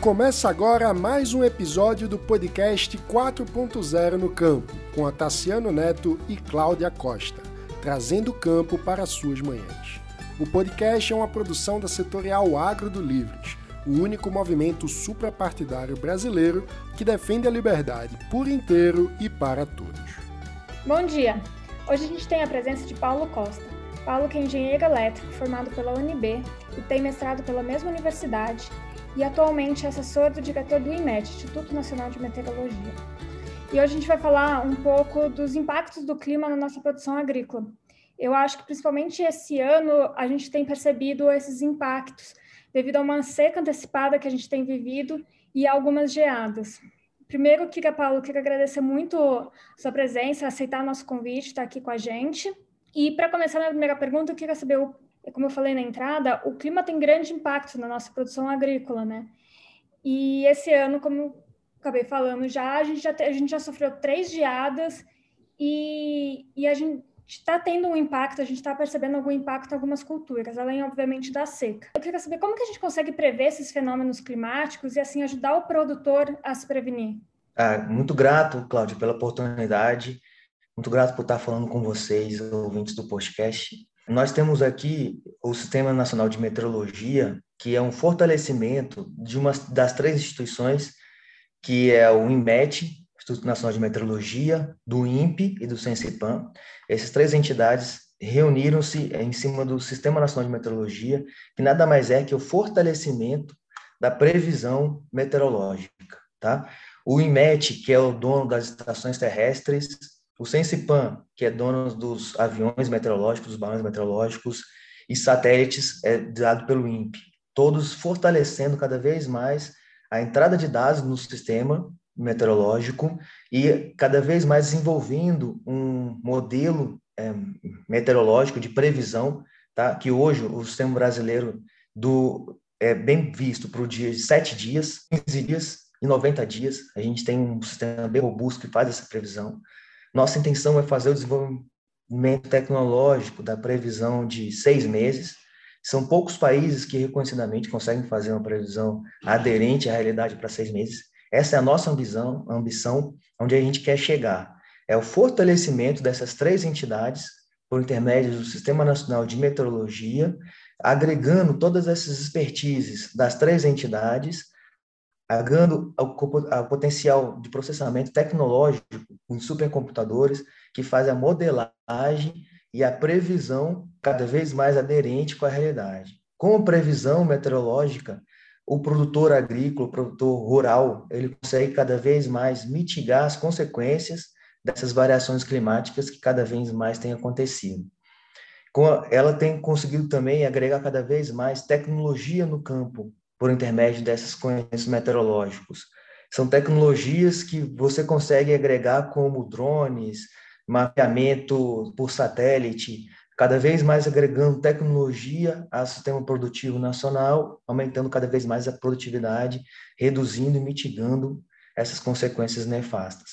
Começa agora mais um episódio do podcast 4.0 no Campo, com a Tassiano Neto e Cláudia Costa, trazendo o campo para suas manhãs. O podcast é uma produção da setorial Agro do Livres, o único movimento suprapartidário brasileiro que defende a liberdade por inteiro e para todos. Bom dia! Hoje a gente tem a presença de Paulo Costa. Paulo que é engenheiro elétrico formado pela UNB e tem mestrado pela mesma universidade e atualmente é assessor do diretor do IMET, Instituto Nacional de Meteorologia. E hoje a gente vai falar um pouco dos impactos do clima na nossa produção agrícola. Eu acho que principalmente esse ano a gente tem percebido esses impactos devido a uma seca antecipada que a gente tem vivido e algumas geadas. Primeiro, queria, Paulo, queria agradecer muito sua presença, aceitar nosso convite, estar aqui com a gente. E para começar a primeira pergunta, eu queria saber o como eu falei na entrada, o clima tem grande impacto na nossa produção agrícola, né? E esse ano, como acabei falando já, a gente já, a gente já sofreu três geadas e, e a gente está tendo um impacto, a gente está percebendo algum impacto em algumas culturas, além, obviamente, da seca. Eu queria saber como que a gente consegue prever esses fenômenos climáticos e, assim, ajudar o produtor a se prevenir. Ah, muito grato, Cláudio, pela oportunidade. Muito grato por estar falando com vocês, ouvintes do podcast. Nós temos aqui o Sistema Nacional de Meteorologia, que é um fortalecimento de uma das três instituições, que é o INMET, Instituto Nacional de Meteorologia, do INPE e do Sensipan. Essas três entidades reuniram-se em cima do Sistema Nacional de Meteorologia, que nada mais é que o fortalecimento da previsão meteorológica, tá? O INMET, que é o dono das estações terrestres, o Sensipan, que é dono dos aviões meteorológicos, dos balões meteorológicos e satélites, é dado pelo INPE, todos fortalecendo cada vez mais a entrada de dados no sistema meteorológico e cada vez mais desenvolvendo um modelo é, meteorológico de previsão, tá? que hoje o sistema brasileiro do, é bem visto para o dia de sete dias, 15 dias e 90 dias. A gente tem um sistema bem robusto que faz essa previsão. Nossa intenção é fazer o desenvolvimento tecnológico da previsão de seis meses. São poucos países que reconhecidamente conseguem fazer uma previsão aderente à realidade para seis meses. Essa é a nossa ambição, ambição onde a gente quer chegar. É o fortalecimento dessas três entidades por intermédio do Sistema Nacional de Meteorologia, agregando todas essas expertises das três entidades agregando o potencial de processamento tecnológico em supercomputadores que faz a modelagem e a previsão cada vez mais aderente com a realidade. Com a previsão meteorológica, o produtor agrícola, o produtor rural, ele consegue cada vez mais mitigar as consequências dessas variações climáticas que cada vez mais têm acontecido. Ela tem conseguido também agregar cada vez mais tecnologia no campo, por intermédio desses conhecimentos meteorológicos. São tecnologias que você consegue agregar como drones, mapeamento por satélite, cada vez mais agregando tecnologia ao sistema produtivo nacional, aumentando cada vez mais a produtividade, reduzindo e mitigando essas consequências nefastas.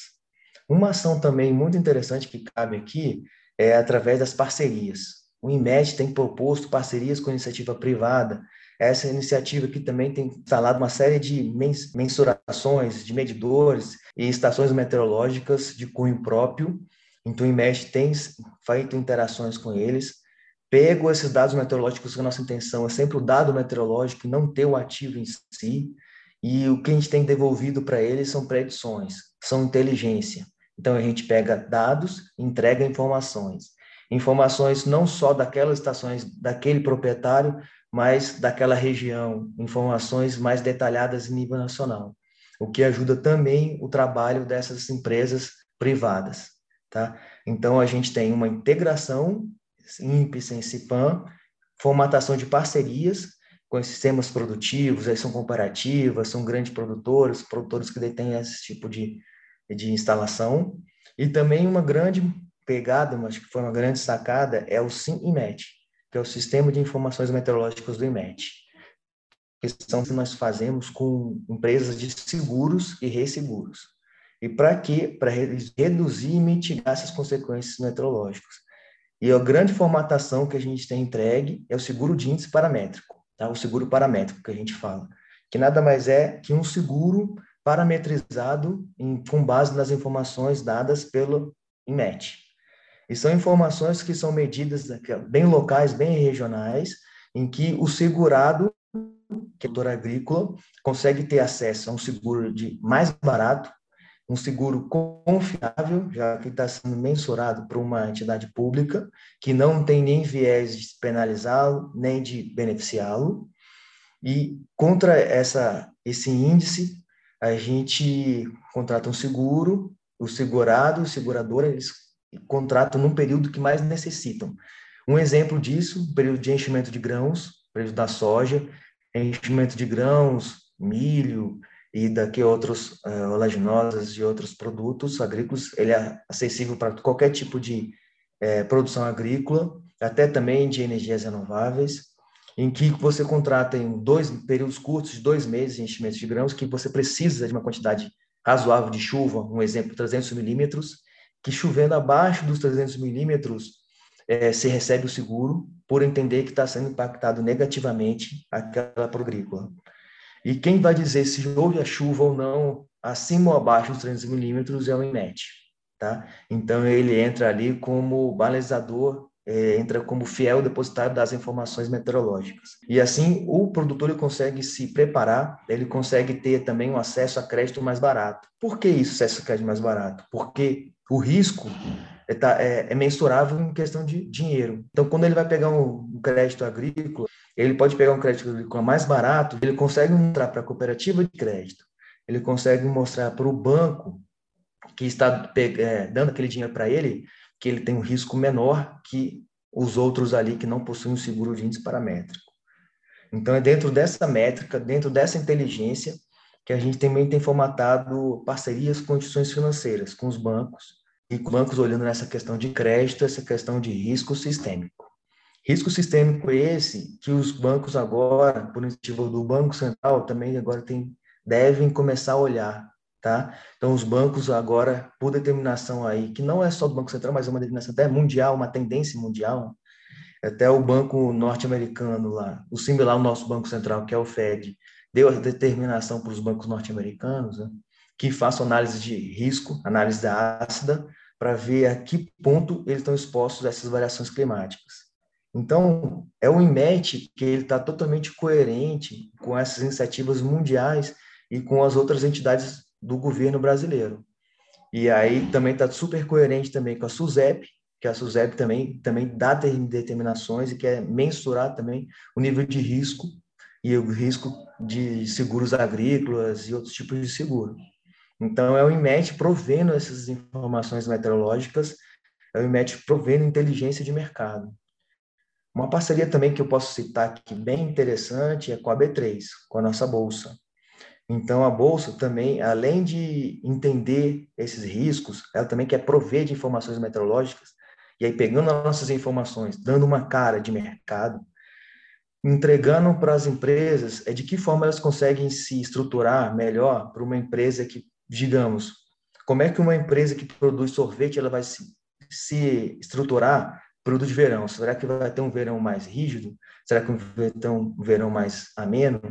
Uma ação também muito interessante que cabe aqui é através das parcerias. O IMED tem proposto parcerias com iniciativa privada essa iniciativa aqui também tem instalado uma série de mensurações, de medidores e estações meteorológicas de cunho próprio. Então, o IMEST tem feito interações com eles, pego esses dados meteorológicos, que a nossa intenção é sempre o dado meteorológico e não ter o ativo em si, e o que a gente tem devolvido para eles são predições, são inteligência. Então, a gente pega dados, entrega informações. Informações não só daquelas estações, daquele proprietário, mas daquela região, informações mais detalhadas em nível nacional, o que ajuda também o trabalho dessas empresas privadas, tá? Então a gente tem uma integração INPE, CIPAM, formatação de parcerias com sistemas produtivos, aí são comparativas, são grandes produtores, produtores que detêm esse tipo de, de instalação, e também uma grande pegada, acho que foi uma grande sacada, é o SIM-IMET, que é o Sistema de Informações Meteorológicas do IMET, que são que nós fazemos com empresas de seguros e resseguros. E para quê? Para reduzir e mitigar essas consequências meteorológicas. E a grande formatação que a gente tem entregue é o seguro de índice paramétrico, tá? o seguro paramétrico que a gente fala, que nada mais é que um seguro parametrizado em, com base nas informações dadas pelo IMET. E são informações que são medidas bem locais, bem regionais, em que o segurado, que é o agrícola, consegue ter acesso a um seguro de mais barato, um seguro confiável, já que está sendo mensurado por uma entidade pública, que não tem nem viés de penalizá-lo, nem de beneficiá-lo. E contra essa, esse índice, a gente contrata um seguro, o segurado, o segurador, eles contratam num período que mais necessitam. Um exemplo disso, período de enchimento de grãos, período da soja, enchimento de grãos, milho, e daqui outros uh, oleaginosas e outros produtos agrícolas, ele é acessível para qualquer tipo de eh, produção agrícola, até também de energias renováveis, em que você contrata em dois períodos curtos, de dois meses, enchimentos de grãos, que você precisa de uma quantidade razoável de chuva, um exemplo, 300 milímetros, que chovendo abaixo dos 300 milímetros, eh, se recebe o seguro, por entender que está sendo impactado negativamente aquela agrícola. E quem vai dizer se houve a chuva ou não, acima ou abaixo dos 300 milímetros, é o INET. Tá? Então, ele entra ali como balizador, é, entra como fiel depositário das informações meteorológicas. E assim, o produtor ele consegue se preparar, ele consegue ter também um acesso a crédito mais barato. Por que isso, acesso a crédito mais barato? Porque o risco é, tá, é, é mensurável em questão de dinheiro. Então, quando ele vai pegar um crédito agrícola, ele pode pegar um crédito agrícola mais barato, ele consegue mostrar para a cooperativa de crédito, ele consegue mostrar para o banco que está é, dando aquele dinheiro para ele, que ele tem um risco menor que os outros ali que não possuem um seguro de índice paramétrico. Então, é dentro dessa métrica, dentro dessa inteligência, que a gente também tem formatado parcerias com instituições financeiras, com os bancos, e bancos olhando nessa questão de crédito, essa questão de risco sistêmico. Risco sistêmico esse que os bancos agora, por iniciativa do Banco Central, também agora tem, devem começar a olhar, tá? Então, os bancos agora, por determinação aí, que não é só do Banco Central, mas é uma determinação até mundial, uma tendência mundial, até o banco norte-americano lá, o similar ao nosso Banco Central, que é o Fed, deu a determinação para os bancos norte-americanos, né, que façam análise de risco, análise ácida, para ver a que ponto eles estão expostos a essas variações climáticas. Então, é o IMET que ele está totalmente coerente com essas iniciativas mundiais e com as outras entidades do governo brasileiro. E aí também está super coerente também com a SUSEP, que a SUSEP também, também dá determinações e quer mensurar também o nível de risco e o risco de seguros agrícolas e outros tipos de seguro. Então, é o IMET provendo essas informações meteorológicas, é o IMET provendo inteligência de mercado. Uma parceria também que eu posso citar aqui bem interessante é com a B3, com a nossa bolsa. Então, a bolsa também, além de entender esses riscos, ela também quer prover de informações meteorológicas, e aí pegando as nossas informações, dando uma cara de mercado, entregando para as empresas é de que forma elas conseguem se estruturar melhor para uma empresa que, digamos, como é que uma empresa que produz sorvete ela vai se, se estruturar período de verão. Será que vai ter um verão mais rígido? Será que vai ter um verão mais ameno?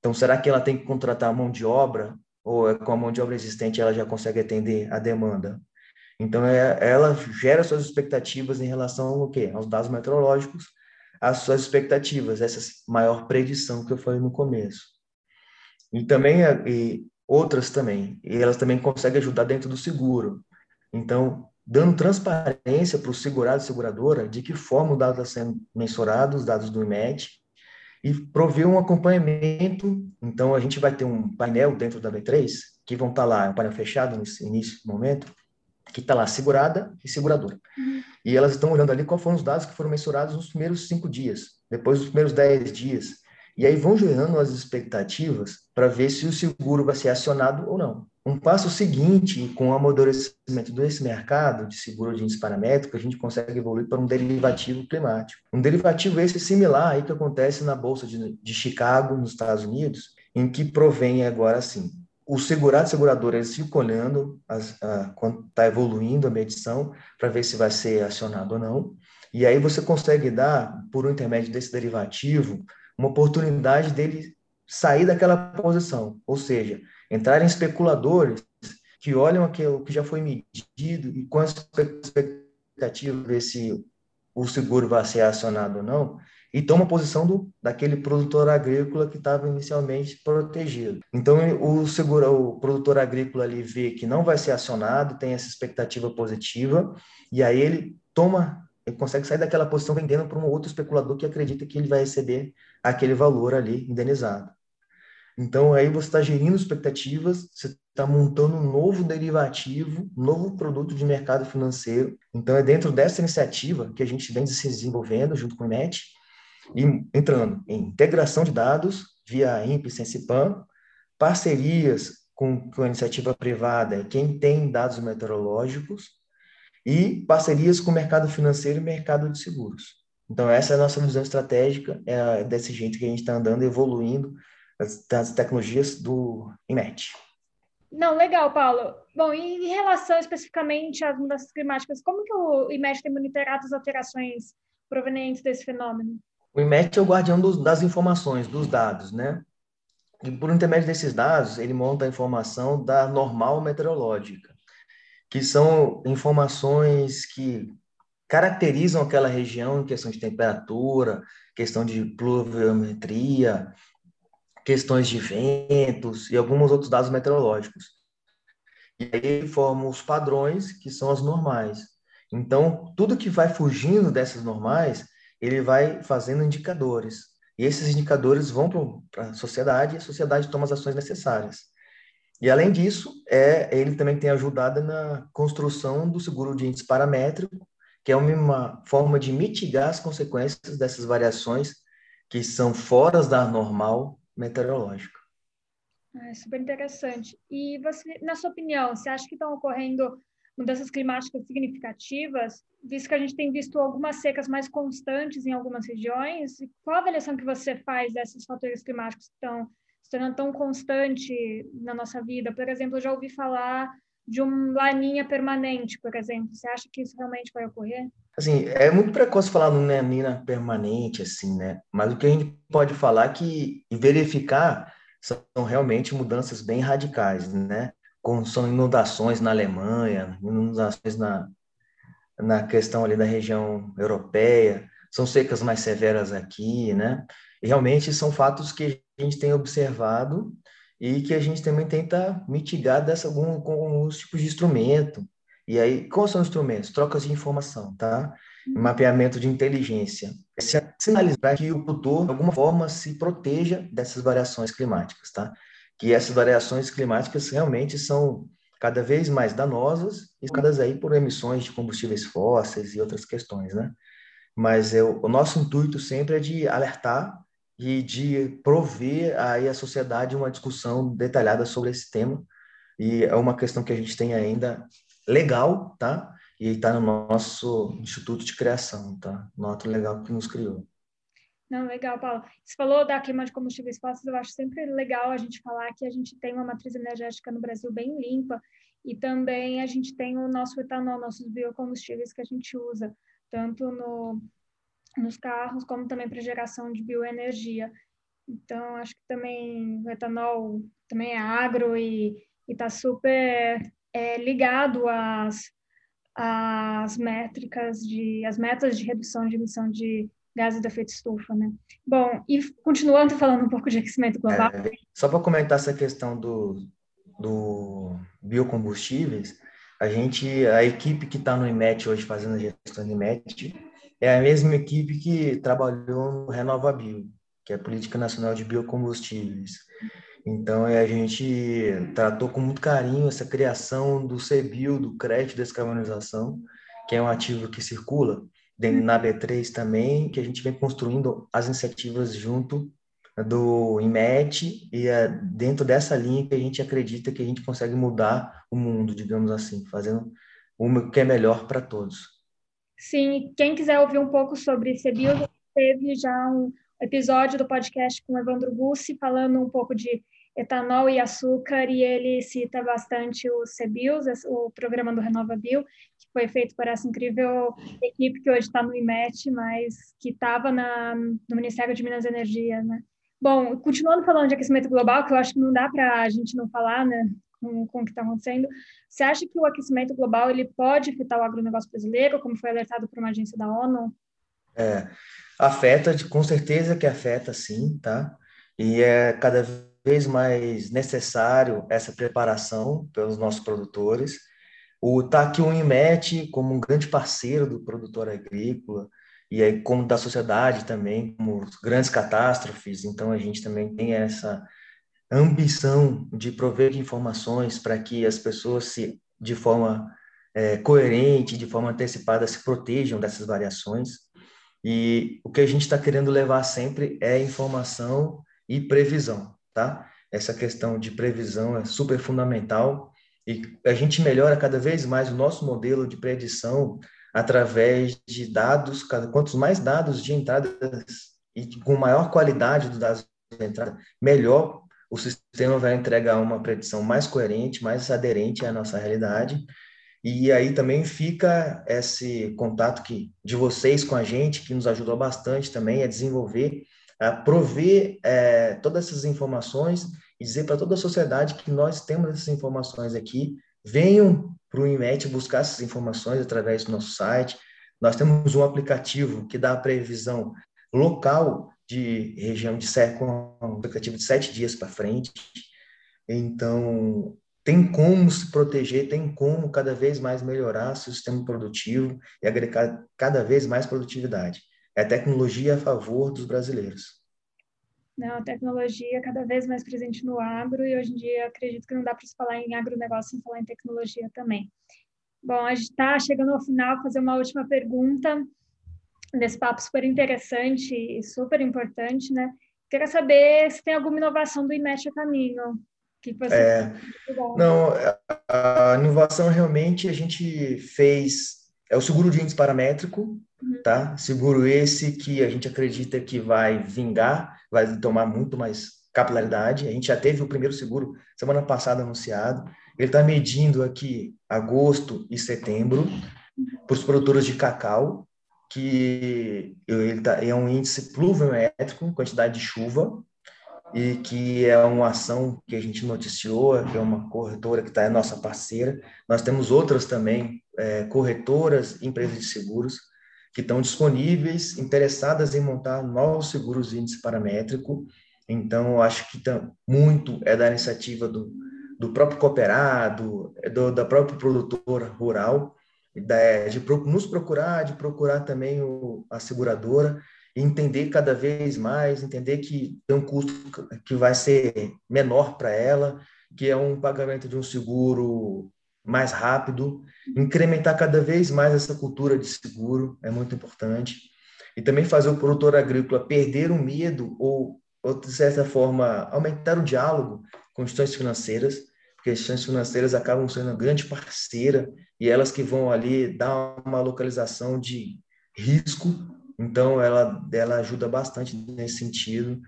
Então, será que ela tem que contratar mão de obra? Ou é com a mão de obra existente ela já consegue atender a demanda? Então, é, ela gera suas expectativas em relação ao quê? Aos dados meteorológicos, as suas expectativas, essa maior predição que eu falei no começo. E também, e outras também, e elas também conseguem ajudar dentro do seguro. Então, dando transparência para o segurado e seguradora de que forma o dado está sendo mensurado, os dados do IMET, e prover um acompanhamento. Então, a gente vai ter um painel dentro da B3, que vão estar tá lá, um painel fechado nesse início do momento, que está lá segurada e seguradora. Uhum. E elas estão olhando ali quais foram os dados que foram mensurados nos primeiros cinco dias, depois dos primeiros dez dias. E aí vão gerando as expectativas para ver se o seguro vai ser acionado ou não. Um passo seguinte, com o amadurecimento desse mercado de seguro de índice paramétrico, a gente consegue evoluir para um derivativo climático. Um derivativo esse similar aí que acontece na Bolsa de, de Chicago, nos Estados Unidos, em que provém agora assim, o segurado e segurador eles ficam olhando as, a, quando está evoluindo a medição para ver se vai ser acionado ou não. E aí você consegue dar, por um intermédio desse derivativo, uma oportunidade dele sair daquela posição, ou seja, entrar em especuladores que olham aquilo que já foi medido e com a expectativa de ver se o seguro vai ser acionado ou não, e toma posição do, daquele produtor agrícola que estava inicialmente protegido. Então, o, seguro, o produtor agrícola ali vê que não vai ser acionado, tem essa expectativa positiva, e aí ele toma, ele consegue sair daquela posição vendendo para um outro especulador que acredita que ele vai receber aquele valor ali indenizado. Então, aí você está gerindo expectativas, você está montando um novo derivativo, um novo produto de mercado financeiro. Então, é dentro dessa iniciativa que a gente vem se desenvolvendo junto com o INET, e entrando em integração de dados via INPE, Sensipam, parcerias com, com a iniciativa privada, quem tem dados meteorológicos, e parcerias com o mercado financeiro e mercado de seguros. Então, essa é a nossa visão estratégica, é desse jeito que a gente está andando, evoluindo as, as tecnologias do IMET. Não, legal, Paulo. Bom, em relação especificamente às mudanças climáticas, como que o IMET tem monitorado as alterações provenientes desse fenômeno? O IMET é o guardião dos, das informações, dos dados, né? E por intermédio desses dados, ele monta a informação da normal meteorológica, que são informações que caracterizam aquela região em questão de temperatura, questão de pluviometria, questões de ventos e alguns outros dados meteorológicos. E aí ele forma os padrões, que são as normais. Então, tudo que vai fugindo dessas normais, ele vai fazendo indicadores. E esses indicadores vão para a sociedade e a sociedade toma as ações necessárias. E, além disso, é, ele também tem ajudado na construção do seguro de índice paramétrico, que é uma forma de mitigar as consequências dessas variações que são fora da normal meteorológico. É super interessante. E você, na sua opinião, você acha que estão ocorrendo mudanças climáticas significativas, visto que a gente tem visto algumas secas mais constantes em algumas regiões? Qual a avaliação que você faz desses fatores climáticos que estão se tornando tão constante na nossa vida? Por exemplo, eu já ouvi falar de um laninha permanente, por exemplo. Você acha que isso realmente vai ocorrer? Assim, é muito precoce falar no laninha permanente, assim, né? Mas o que a gente pode falar é que e verificar são realmente mudanças bem radicais, né? Com, são inundações na Alemanha, inundações na, na questão ali da região europeia, são secas mais severas aqui, né? E realmente são fatos que a gente tem observado e que a gente também tenta mitigar dessa algum, com alguns tipos de instrumento. E aí, quais são os instrumentos? Trocas de informação, tá? Uhum. Mapeamento de inteligência. É sinalizar que o produtor, de alguma forma, se proteja dessas variações climáticas, tá? Que essas variações climáticas realmente são cada vez mais danosas e cada aí por emissões de combustíveis fósseis e outras questões, né? Mas eu, o nosso intuito sempre é de alertar e de prover aí à sociedade uma discussão detalhada sobre esse tema. E é uma questão que a gente tem ainda legal, tá? E está no nosso Instituto de Criação, tá? Nota legal que nos criou. Não, legal, Paulo. Você falou da queima de combustíveis fósseis, eu acho sempre legal a gente falar que a gente tem uma matriz energética no Brasil bem limpa e também a gente tem o nosso etanol, nossos biocombustíveis que a gente usa, tanto no nos carros, como também para geração de bioenergia. Então, acho que também o etanol também é agro e está super é, ligado às, às métricas de as metas de redução de emissão de gases de efeito estufa, né? Bom, e continuando falando um pouco de aquecimento global. É, só para comentar essa questão do, do biocombustíveis, a gente, a equipe que está no IMET hoje fazendo a gestão do IMET, é a mesma equipe que trabalhou no RenovaBio, que é a Política Nacional de Biocombustíveis. Então, é, a gente tratou com muito carinho essa criação do CBIO, do crédito de descarbonização, que é um ativo que circula na B3 também, que a gente vem construindo as iniciativas junto do IMET e é dentro dessa linha que a gente acredita que a gente consegue mudar o mundo, digamos assim, fazendo o que é melhor para todos. Sim, quem quiser ouvir um pouco sobre CBIOS, teve já um episódio do podcast com o Evandro Bussi falando um pouco de etanol e açúcar, e ele cita bastante o CBIOS, o programa do Renova Bio, que foi feito por essa incrível equipe que hoje está no IMET, mas que estava no Ministério de Minas e Energia, né? Bom, continuando falando de aquecimento global, que eu acho que não dá para a gente não falar, né, com, com o que está acontecendo, você acha que o aquecimento global ele pode afetar o agronegócio brasileiro, como foi alertado por uma agência da ONU? É, afeta, com certeza que afeta, sim, tá? E é cada vez mais necessário essa preparação pelos nossos produtores. O tá aqui o IMET como um grande parceiro do produtor agrícola, e aí como da sociedade também, como grandes catástrofes, então a gente também tem essa ambição de prover informações para que as pessoas se de forma é, coerente, de forma antecipada se protejam dessas variações. E o que a gente está querendo levar sempre é informação e previsão, tá? Essa questão de previsão é super fundamental e a gente melhora cada vez mais o nosso modelo de predição através de dados, quantos mais dados de entradas e com maior qualidade dos dados de entrada, melhor o sistema vai entregar uma predição mais coerente, mais aderente à nossa realidade. E aí também fica esse contato que, de vocês com a gente, que nos ajudou bastante também a desenvolver, a prover é, todas essas informações e dizer para toda a sociedade que nós temos essas informações aqui, venham para o IMET buscar essas informações através do nosso site. Nós temos um aplicativo que dá a previsão local de região de com um aplicativo de sete dias para frente. Então, tem como se proteger, tem como cada vez mais melhorar seu sistema produtivo e agregar cada vez mais produtividade. É tecnologia a favor dos brasileiros. Não, a tecnologia cada vez mais presente no agro e hoje em dia acredito que não dá para se falar em agronegócio sem falar em tecnologia também. Bom, a gente está chegando ao final, fazer uma última pergunta desse papo super interessante e super importante, né? Queria saber se tem alguma inovação do IMET a caminho. Que você é, não, a inovação realmente a gente fez é o seguro de índice paramétrico. Tá? Seguro esse que a gente acredita que vai vingar, vai tomar muito mais capilaridade. A gente já teve o primeiro seguro semana passada anunciado. Ele está medindo aqui agosto e setembro uhum. para os produtores de cacau, que ele tá, é um índice pluviométrico, quantidade de chuva, e que é uma ação que a gente noticiou, que é uma corretora que está é nossa parceira. Nós temos outras também, é, corretoras, empresas de seguros, que estão disponíveis, interessadas em montar novos seguros índice paramétrico. Então, acho que muito é da iniciativa do, do próprio cooperado, é do, da própria produtora rural, de nos procurar, de procurar também o, a seguradora, entender cada vez mais, entender que tem um custo que vai ser menor para ela, que é um pagamento de um seguro mais rápido, incrementar cada vez mais essa cultura de seguro é muito importante. E também fazer o produtor agrícola perder o medo ou, ou de certa forma, aumentar o diálogo com instituições financeiras, porque as instituições financeiras acabam sendo uma grande parceira e elas que vão ali dar uma localização de risco, então ela, ela ajuda bastante nesse sentido.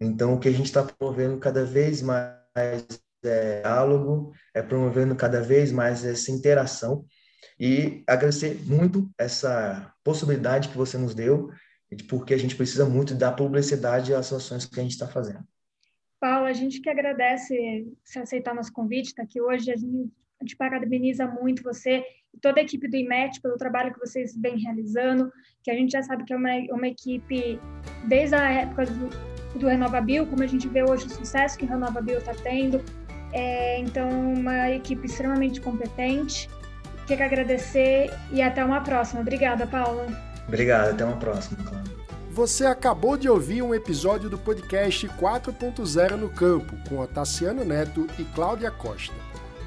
Então, o que a gente está promovendo cada vez mais é diálogo, é promovendo cada vez mais essa interação e agradecer muito essa possibilidade que você nos deu, porque a gente precisa muito da publicidade às ações que a gente está fazendo. Paulo, a gente que agradece se aceitar nosso convite, está aqui hoje. A gente gente parabeniza muito você e toda a equipe do IMET pelo trabalho que vocês vêm realizando, que a gente já sabe que é uma, uma equipe desde a época do, do RenovaBio, como a gente vê hoje o sucesso que o RenovaBio está tendo. É, então, uma equipe extremamente competente. Quero agradecer e até uma próxima. Obrigada, Paula. Obrigado, até uma próxima, Você acabou de ouvir um episódio do podcast 4.0 no Campo, com Tassiano Neto e Cláudia Costa.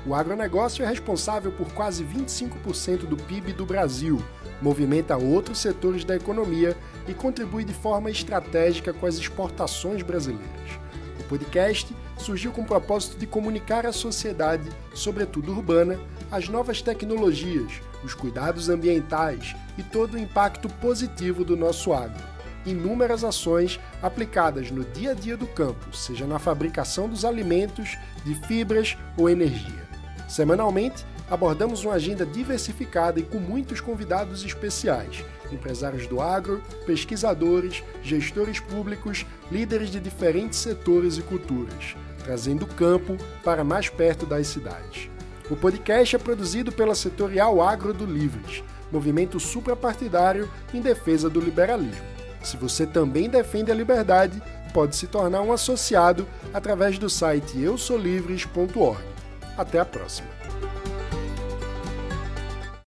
O agronegócio é responsável por quase 25% do PIB do Brasil, movimenta outros setores da economia e contribui de forma estratégica com as exportações brasileiras. Podcast surgiu com o propósito de comunicar à sociedade, sobretudo urbana, as novas tecnologias, os cuidados ambientais e todo o impacto positivo do nosso agro. Inúmeras ações aplicadas no dia a dia do campo, seja na fabricação dos alimentos, de fibras ou energia. Semanalmente, abordamos uma agenda diversificada e com muitos convidados especiais, empresários do agro, pesquisadores, gestores públicos, líderes de diferentes setores e culturas, trazendo o campo para mais perto das cidades. O podcast é produzido pela Setorial Agro do Livres, movimento suprapartidário em defesa do liberalismo. Se você também defende a liberdade, pode se tornar um associado através do site eusolivres.org. Até a próxima!